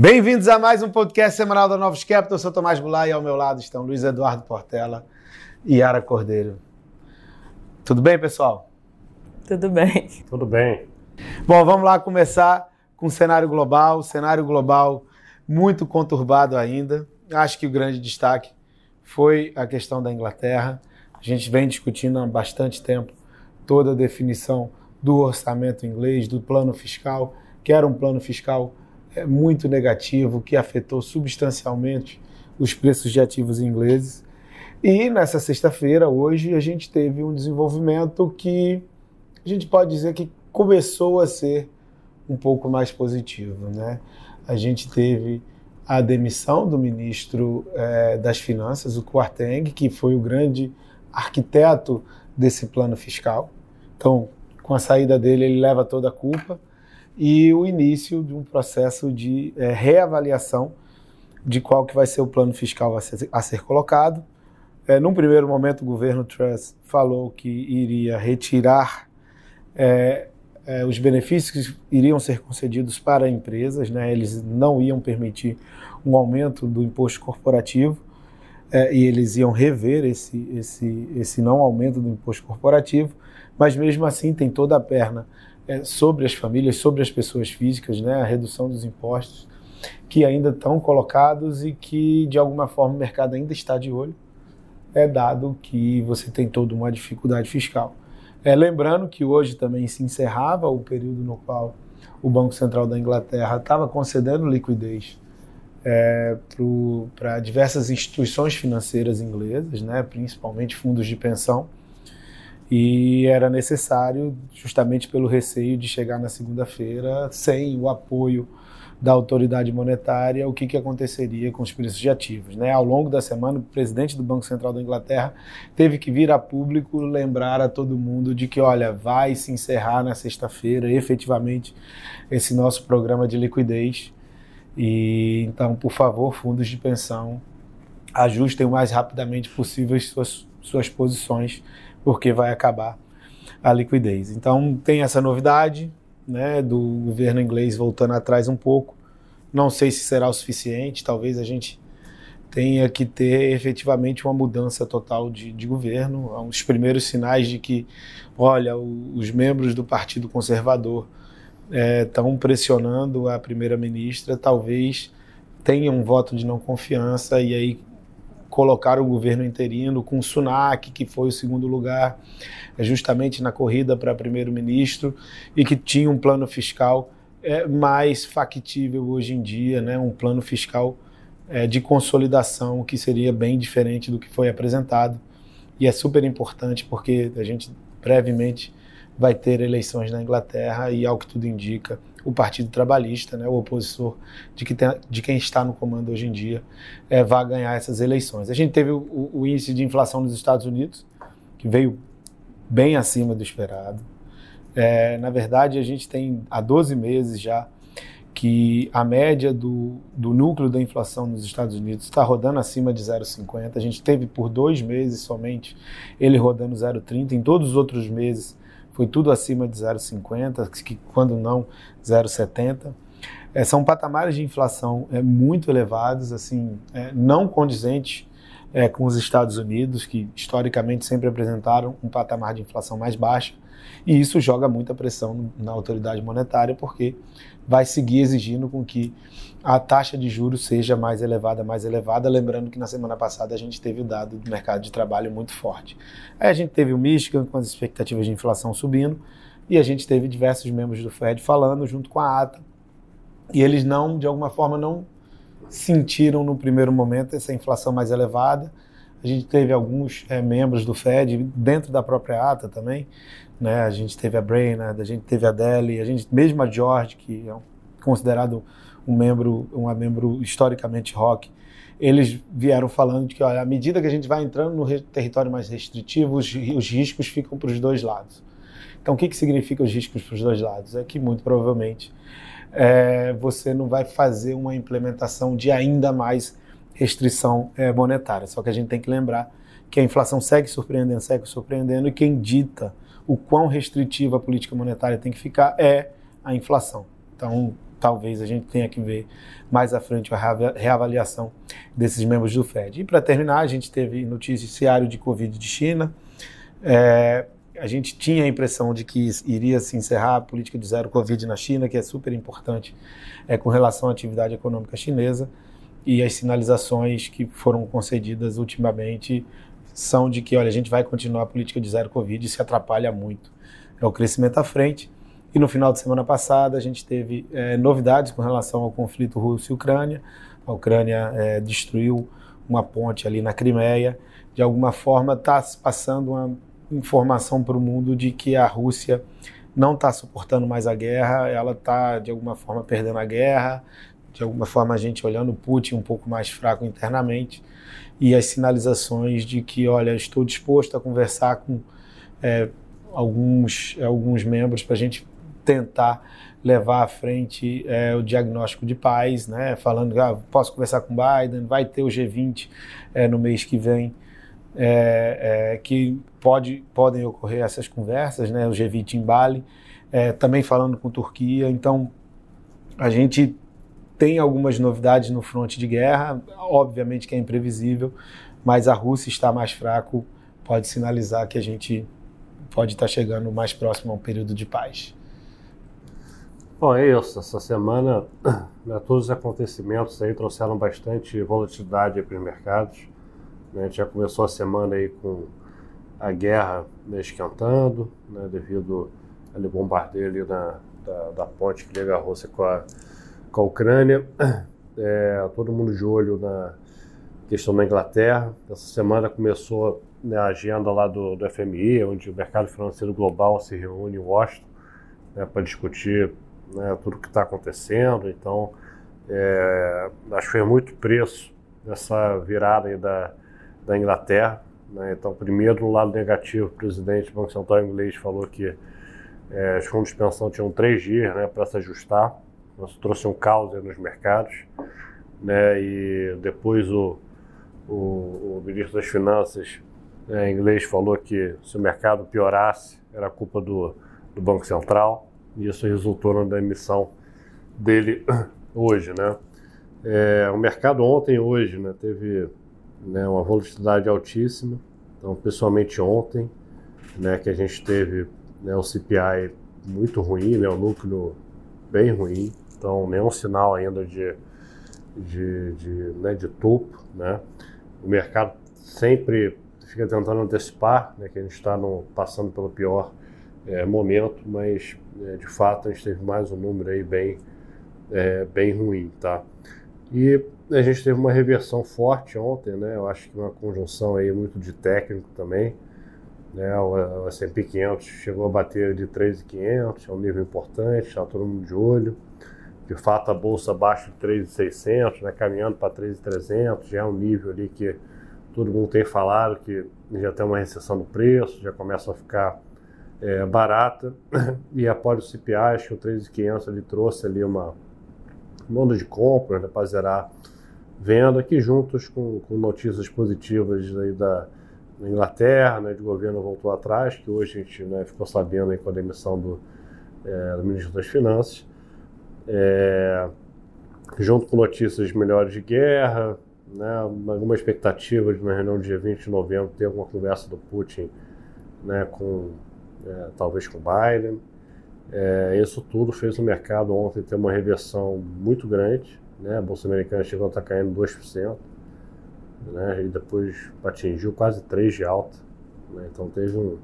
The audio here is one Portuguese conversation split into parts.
Bem-vindos a mais um podcast semanal da Novos Capital. Eu sou Tomás Goulart e ao meu lado estão Luiz Eduardo Portela e Yara Cordeiro. Tudo bem, pessoal? Tudo bem. Tudo bem. Bom, vamos lá começar com o cenário global. Cenário global muito conturbado ainda. Acho que o grande destaque foi a questão da Inglaterra. A gente vem discutindo há bastante tempo toda a definição do orçamento inglês, do plano fiscal, que era um plano fiscal muito negativo, que afetou substancialmente os preços de ativos ingleses. E nessa sexta-feira, hoje, a gente teve um desenvolvimento que a gente pode dizer que começou a ser um pouco mais positivo. Né? A gente teve a demissão do ministro é, das Finanças, o Quarteng, que foi o grande arquiteto desse plano fiscal. Então, com a saída dele, ele leva toda a culpa e o início de um processo de é, reavaliação de qual que vai ser o plano fiscal a ser, a ser colocado. É, num primeiro momento, o governo Truss falou que iria retirar é, é, os benefícios que iriam ser concedidos para empresas, né? eles não iam permitir um aumento do imposto corporativo é, e eles iam rever esse, esse, esse não aumento do imposto corporativo, mas mesmo assim tem toda a perna é, sobre as famílias, sobre as pessoas físicas, né, a redução dos impostos, que ainda estão colocados e que, de alguma forma, o mercado ainda está de olho, é dado que você tem toda uma dificuldade fiscal. É, lembrando que hoje também se encerrava o período no qual o Banco Central da Inglaterra estava concedendo liquidez é, para diversas instituições financeiras inglesas, né, principalmente fundos de pensão, e era necessário, justamente pelo receio de chegar na segunda-feira sem o apoio da autoridade monetária, o que, que aconteceria com os preços de ativos. Né? Ao longo da semana, o presidente do Banco Central da Inglaterra teve que vir a público lembrar a todo mundo de que, olha, vai se encerrar na sexta-feira, efetivamente, esse nosso programa de liquidez. E então, por favor, fundos de pensão, ajustem o mais rapidamente possível suas, suas posições porque vai acabar a liquidez. Então tem essa novidade né, do governo inglês voltando atrás um pouco. Não sei se será o suficiente, talvez a gente tenha que ter efetivamente uma mudança total de, de governo. Há uns primeiros sinais de que, olha, o, os membros do Partido Conservador estão é, pressionando a primeira-ministra, talvez tenha um voto de não confiança e aí colocaram o governo interino com o Sunak, que foi o segundo lugar, é, justamente na corrida para primeiro-ministro, e que tinha um plano fiscal é, mais factível hoje em dia, né, um plano fiscal é, de consolidação que seria bem diferente do que foi apresentado. E é super importante porque a gente brevemente vai ter eleições na Inglaterra e, ao que tudo indica, o Partido Trabalhista, né, o opositor de, que tem, de quem está no comando hoje em dia, é, vai ganhar essas eleições. A gente teve o, o, índice de inflação nos Estados Unidos, que veio bem acima do esperado. É, na verdade, a gente tem há 12 meses já que a média do, do núcleo da inflação nos Estados Unidos está rodando acima de 0,50. A gente teve por dois meses somente ele rodando 0,30. Em todos os outros meses foi tudo acima de 0,50, que quando não 0,70. É, são patamares de inflação é, muito elevados, assim, é, não condizentes é, com os Estados Unidos, que historicamente sempre apresentaram um patamar de inflação mais baixo, e isso joga muita pressão na autoridade monetária, porque vai seguir exigindo com que a taxa de juros seja mais elevada, mais elevada. Lembrando que na semana passada a gente teve o dado do mercado de trabalho muito forte. Aí a gente teve o Michigan com as expectativas de inflação subindo e a gente teve diversos membros do Fed falando junto com a ata. E eles não, de alguma forma, não sentiram no primeiro momento essa inflação mais elevada. A gente teve alguns é, membros do Fed dentro da própria ata também, né? A gente teve a Brainerd, a gente teve a Deli, a gente mesmo a George, que é considerado um membro, um membro historicamente rock, eles vieram falando de que, olha, à medida que a gente vai entrando no território mais restritivo, os, os riscos ficam para os dois lados. Então, o que, que significa os riscos para os dois lados? É que, muito provavelmente, é, você não vai fazer uma implementação de ainda mais restrição é, monetária. Só que a gente tem que lembrar que a inflação segue surpreendendo, segue surpreendendo, e quem dita o quão restritiva a política monetária tem que ficar é a inflação. Então, talvez a gente tenha que ver mais à frente a reavaliação desses membros do FED. E para terminar, a gente teve noticiário de Covid de China. É, a gente tinha a impressão de que iria se encerrar a política de zero Covid na China, que é super importante é, com relação à atividade econômica chinesa, e as sinalizações que foram concedidas ultimamente são de que, olha, a gente vai continuar a política de zero Covid e se atrapalha muito. É o crescimento à frente. E no final de semana passada a gente teve é, novidades com relação ao conflito Rússia e Ucrânia. A Ucrânia é, destruiu uma ponte ali na Crimeia. De alguma forma está se passando uma informação para o mundo de que a Rússia não está suportando mais a guerra, ela está de alguma forma perdendo a guerra, de alguma forma a gente olhando Putin um pouco mais fraco internamente e as sinalizações de que, olha, estou disposto a conversar com é, alguns, alguns membros para a gente tentar levar à frente é, o diagnóstico de paz, né? falando ah, posso conversar com Biden, vai ter o G20 é, no mês que vem, é, é, que pode, podem ocorrer essas conversas, né? o G20 em Bali, é, também falando com Turquia, então a gente tem algumas novidades no fronte de guerra, obviamente que é imprevisível, mas a Rússia está mais fraco, pode sinalizar que a gente pode estar chegando mais próximo a um período de paz. Bom, é isso. Essa semana, né, todos os acontecimentos aí trouxeram bastante volatilidade para os mercados. Né, a gente já começou a semana aí com a guerra né, esquentando, né, devido ao bombardeio ali na, da, da ponte que liga a Rússia com a com a Ucrânia. É, todo mundo de olho na questão da Inglaterra. Essa semana começou né, a agenda lá do, do FMI, onde o mercado financeiro global se reúne em Washington né, para discutir né, tudo que está acontecendo. Então, é, acho que foi muito preço nessa virada da, da Inglaterra. Né? Então, primeiro, do lado negativo, o presidente do Banco Central inglês falou que é, os fundos de pensão tinham três dias né, para se ajustar. Isso trouxe um caos nos mercados, né? E depois o, o, o ministro das Finanças né, inglês falou que se o mercado piorasse era culpa do, do Banco Central isso resultou na emissão dele hoje, né? É, o mercado ontem e hoje né, teve né, uma volatilidade altíssima. Então, pessoalmente ontem, né, que a gente teve né, o CPI muito ruim, né, o núcleo bem ruim. Então, nenhum sinal ainda de, de, de, né, de topo. Né? O mercado sempre fica tentando antecipar né, que a gente está passando pelo pior é, momento, mas é, de fato a gente teve mais um número aí bem, é, bem ruim. Tá? E a gente teve uma reversão forte ontem, né? eu acho que uma conjunção aí muito de técnico também. Né, o, o S&P 500 chegou a bater de 3.500, é um nível importante, está todo mundo de olho de fato a bolsa abaixo de 3.600, né, caminhando para 3.300, já é um nível ali que todo mundo tem falado que já tem uma recessão no preço, já começa a ficar é, barata. E após o CPI, acho que o 3.500 ele trouxe ali uma, onda de compras né, para zerar venda, que juntos com, com notícias positivas aí da Inglaterra, né, de governo voltou atrás, que hoje a gente né, ficou sabendo aí com a demissão do, é, do ministro das Finanças, é, junto com notícias melhores de guerra, né, alguma expectativa de uma reunião dia 20 de novembro ter alguma conversa do Putin né, com é, talvez com Biden. É, isso tudo fez o mercado ontem ter uma reversão muito grande. Né, a Bolsa Americana chegou a estar caindo 2%, né, e depois atingiu quase 3% de alta. Né, então teve um,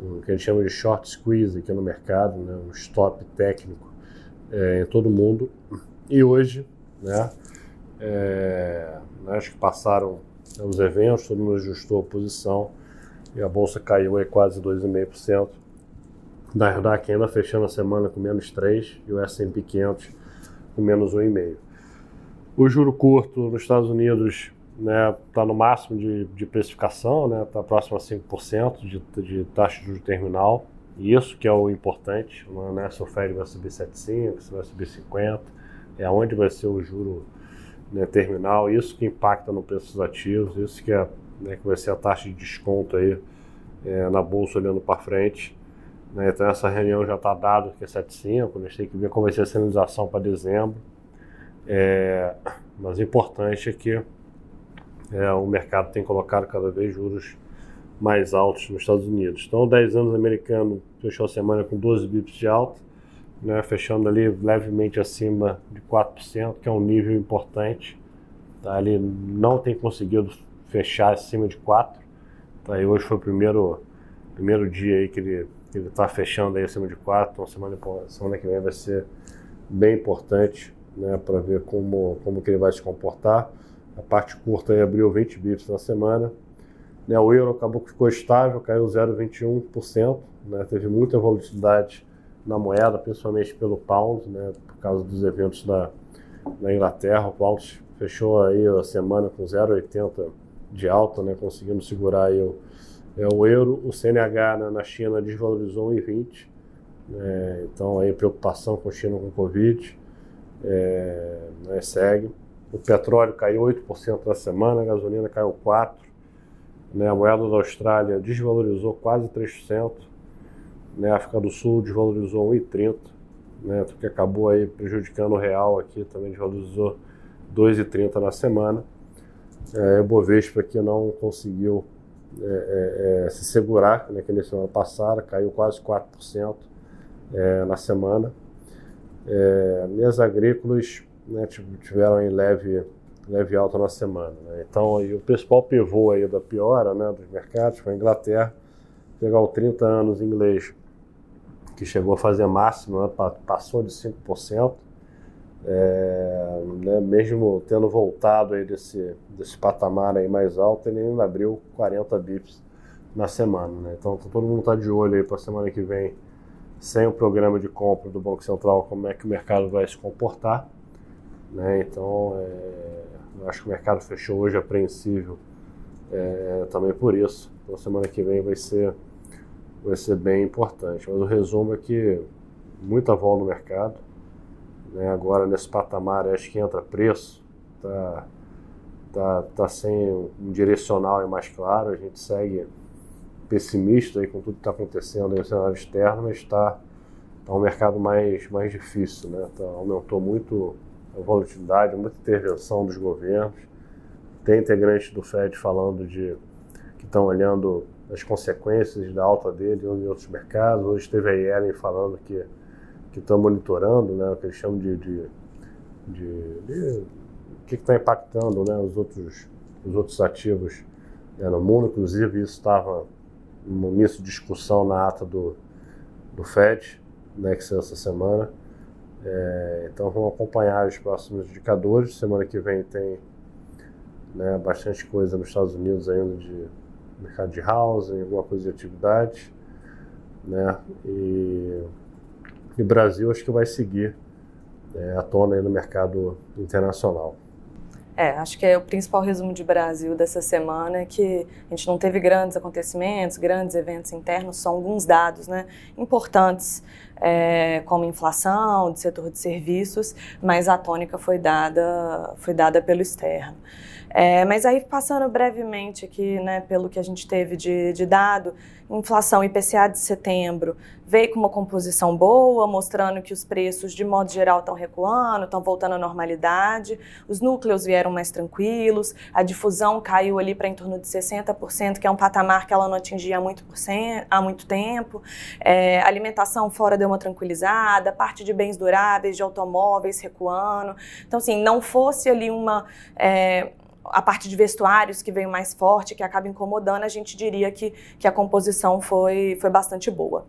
um que a gente chama de short squeeze aqui no mercado, né, um stop técnico é, em todo mundo. E hoje, né, é, acho que passaram os eventos, todo mundo ajustou a posição e a bolsa caiu aí quase 2,5%. Nasdaq ainda fechando a semana com menos 3 e o S&P 500 com menos 1,5. O juro curto nos Estados Unidos está né, tá no máximo de, de precificação, está né, tá próximo a 5% de, de taxa de juros terminal. Isso que é o importante, não é se o Fed vai subir 7,5, se vai subir 50, é onde vai ser o juro né, terminal, isso que impacta no preço dos ativos, isso que, é, né, que vai ser a taxa de desconto aí é, na bolsa olhando para frente. Né? Então essa reunião já está dada que é 7,5, a gente tem que ver como vai ser a sinalização para dezembro. É, mas o importante é que é, o mercado tem colocado cada vez juros mais altos nos Estados Unidos. Então, 10 anos americano fechou a semana com 12 bips de alta, né, fechando ali levemente acima de 4%, que é um nível importante. Tá? Ele não tem conseguido fechar acima de 4%. Tá? Hoje foi o primeiro, primeiro dia aí que ele está fechando aí acima de 4%. Então, semana, semana que vem vai ser bem importante né, para ver como, como que ele vai se comportar. A parte curta aí abriu 20 bips na semana. Né, o euro acabou que ficou estável, caiu 0,21%. Né, teve muita volatilidade na moeda, principalmente pelo pound, né, por causa dos eventos da, da Inglaterra. O pound fechou aí a semana com 0,80 de alta, né, conseguindo segurar aí o, é, o euro. O CNH né, na China desvalorizou 1,20. Né, então aí preocupação com a China com Covid. É, né, segue. O petróleo caiu 8% na semana, a gasolina caiu 4%. Né, a moeda da Austrália desvalorizou quase 3%. Né, a África do Sul desvalorizou 1,30%, né, que acabou aí prejudicando o real aqui, também desvalorizou 2,30% na semana. É, o Bovespa aqui não conseguiu é, é, é, se segurar, né, que na semana passada caiu quase 4% é, na semana. É, minhas agrícolas né, tiveram em leve, leve alta na semana. Né? Então, aí, o principal pivô aí da piora né, dos mercados foi a Inglaterra, pegar o 30 anos inglês, que chegou a fazer máximo, né, passou de 5%, é, né, mesmo tendo voltado aí desse, desse patamar aí mais alto, ele ainda abriu 40 bips na semana. Né? Então, todo mundo está de olho aí para a semana que vem sem o programa de compra do Banco Central, como é que o mercado vai se comportar. Né? Então, é, eu acho que o mercado fechou hoje apreensível é, também por isso. Então, semana que vem vai ser, vai ser bem importante. Mas o resumo é que muita vol no mercado. Né? Agora, nesse patamar, acho que entra preço. Tá, tá, tá sem um direcional e mais claro. A gente segue pessimista aí com tudo que está acontecendo no cenário externo, mas está tá um mercado mais, mais difícil, né? Tá, aumentou muito a volatilidade, muita intervenção dos governos. Tem integrantes do Fed falando de que estão olhando as consequências da alta dele em outros mercados. Hoje teve a Yellen falando que que estão monitorando, né, o que eles chamam de, de, de, de o que está impactando, né, os outros os outros ativos né, no mundo. Inclusive isso estava no início de discussão na ata do, do FED, né, que saiu essa semana. É, então vamos acompanhar os próximos indicadores. Semana que vem tem né, bastante coisa nos Estados Unidos ainda de mercado de housing, alguma coisa de atividade. Né, e, e Brasil acho que vai seguir é, à tona no mercado internacional. É, acho que é o principal resumo de Brasil dessa semana é que a gente não teve grandes acontecimentos, grandes eventos internos, são alguns dados né, importantes, é, como inflação, de setor de serviços, mas a tônica foi dada, foi dada pelo externo. É, mas aí, passando brevemente aqui, né, pelo que a gente teve de, de dado, inflação IPCA de setembro veio com uma composição boa, mostrando que os preços, de modo geral, estão recuando, estão voltando à normalidade, os núcleos vieram mais tranquilos, a difusão caiu ali para em torno de 60%, que é um patamar que ela não atingia há muito, há muito tempo, é, alimentação fora deu uma tranquilizada, parte de bens duráveis, de automóveis recuando. Então, assim, não fosse ali uma. É, a parte de vestuários que veio mais forte, que acaba incomodando, a gente diria que, que a composição foi, foi bastante boa.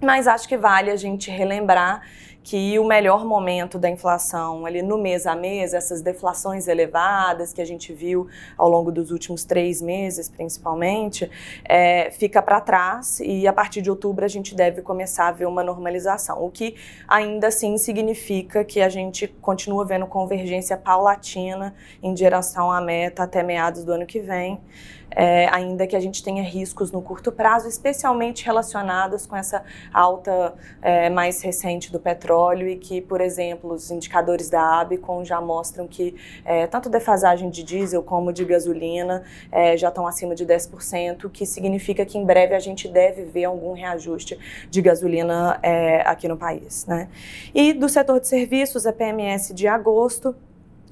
Mas acho que vale a gente relembrar que o melhor momento da inflação ali no mês a mês, essas deflações elevadas que a gente viu ao longo dos últimos três meses, principalmente, é, fica para trás e a partir de outubro a gente deve começar a ver uma normalização, o que ainda assim significa que a gente continua vendo convergência paulatina em direção à meta até meados do ano que vem. É, ainda que a gente tenha riscos no curto prazo, especialmente relacionados com essa alta é, mais recente do petróleo e que, por exemplo, os indicadores da Abicon já mostram que é, tanto defasagem de diesel como de gasolina é, já estão acima de 10%, que significa que em breve a gente deve ver algum reajuste de gasolina é, aqui no país. Né? E do setor de serviços, a PMS de agosto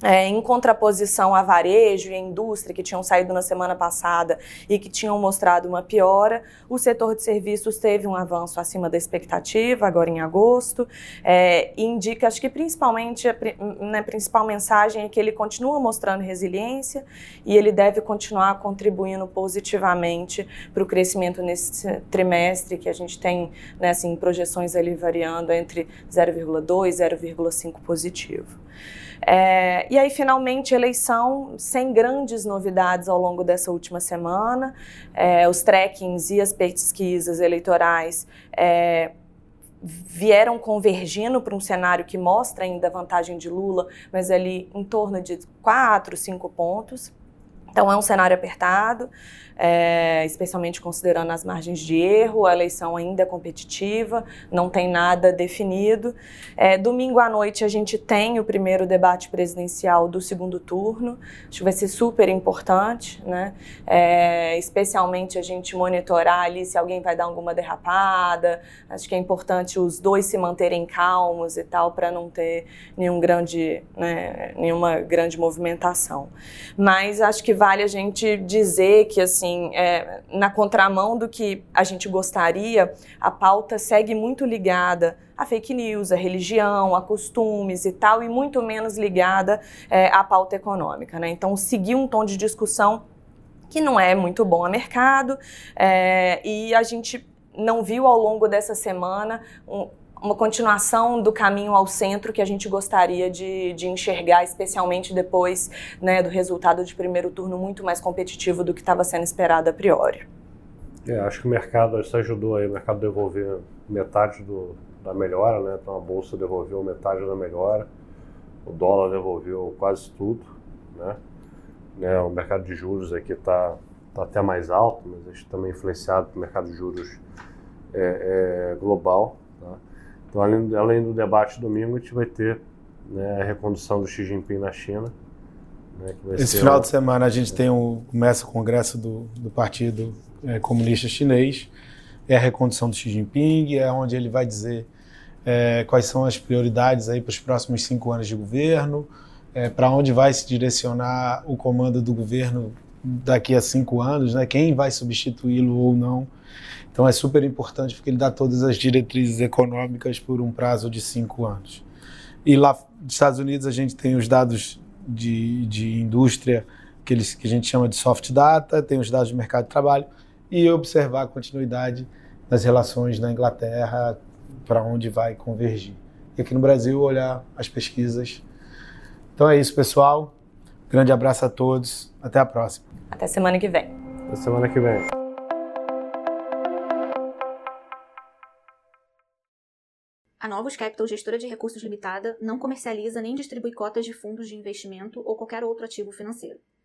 é, em contraposição a varejo e a indústria que tinham saído na semana passada e que tinham mostrado uma piora, o setor de serviços teve um avanço acima da expectativa, agora em agosto, é, e indica, acho que principalmente, a né, principal mensagem é que ele continua mostrando resiliência e ele deve continuar contribuindo positivamente para o crescimento nesse trimestre, que a gente tem né, assim, projeções ali variando entre 0,2 e 0,5 positivo. É, e aí, finalmente, eleição sem grandes novidades ao longo dessa última semana. É, os trackings e as pesquisas eleitorais é, vieram convergindo para um cenário que mostra ainda a vantagem de Lula, mas ali em torno de 4, 5 pontos. Então, é um cenário apertado é, especialmente considerando as margens de erro, a eleição ainda é competitiva, não tem nada definido. É, domingo à noite a gente tem o primeiro debate presidencial do segundo turno, acho que vai ser super importante, né? É, especialmente a gente monitorar ali se alguém vai dar alguma derrapada, acho que é importante os dois se manterem calmos e tal, para não ter nenhum grande, né, nenhuma grande movimentação. Mas acho que vale a gente dizer que, assim, assim, é, na contramão do que a gente gostaria, a pauta segue muito ligada a fake news, a religião, a costumes e tal, e muito menos ligada é, à pauta econômica. Né? Então, seguir um tom de discussão que não é muito bom a mercado, é, e a gente não viu ao longo dessa semana um, uma continuação do caminho ao centro que a gente gostaria de, de enxergar, especialmente depois né, do resultado de primeiro turno muito mais competitivo do que estava sendo esperado a priori. É, acho que o mercado, isso ajudou aí, o mercado devolver metade do, da melhora, né? Então a bolsa devolveu metade da melhora, o dólar devolveu quase tudo, né? né o mercado de juros aqui está tá até mais alto, mas acho também influenciado pelo mercado de juros é, é, global. Então, além, além do debate domingo, a gente vai ter né, a recondução do Xi Jinping na China. Né, Esse final de semana a gente tem o, começa o congresso do, do Partido é, Comunista Chinês, é a recondução do Xi Jinping, é onde ele vai dizer é, quais são as prioridades aí para os próximos cinco anos de governo, é, para onde vai se direcionar o comando do governo daqui a cinco anos, né, quem vai substituí-lo ou não. Então é super importante porque ele dá todas as diretrizes econômicas por um prazo de cinco anos. E lá nos Estados Unidos a gente tem os dados de, de indústria que, eles, que a gente chama de soft data, tem os dados de mercado de trabalho e observar a continuidade das relações na Inglaterra para onde vai convergir. E aqui no Brasil olhar as pesquisas. Então é isso, pessoal. Grande abraço a todos. Até a próxima. Até semana que vem. Até semana que vem. A Novos Capital, gestora de recursos limitada, não comercializa nem distribui cotas de fundos de investimento ou qualquer outro ativo financeiro.